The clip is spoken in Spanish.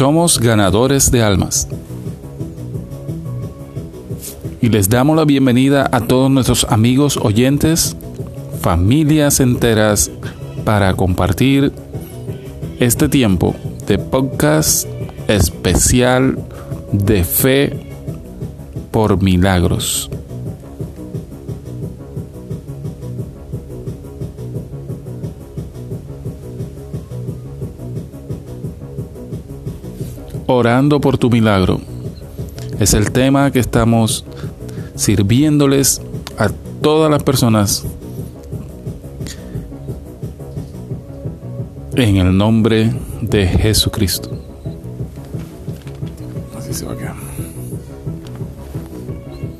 Somos ganadores de almas. Y les damos la bienvenida a todos nuestros amigos oyentes, familias enteras, para compartir este tiempo de podcast especial de fe por milagros. Orando por tu milagro. Es el tema que estamos sirviéndoles a todas las personas en el nombre de Jesucristo. Así se va a.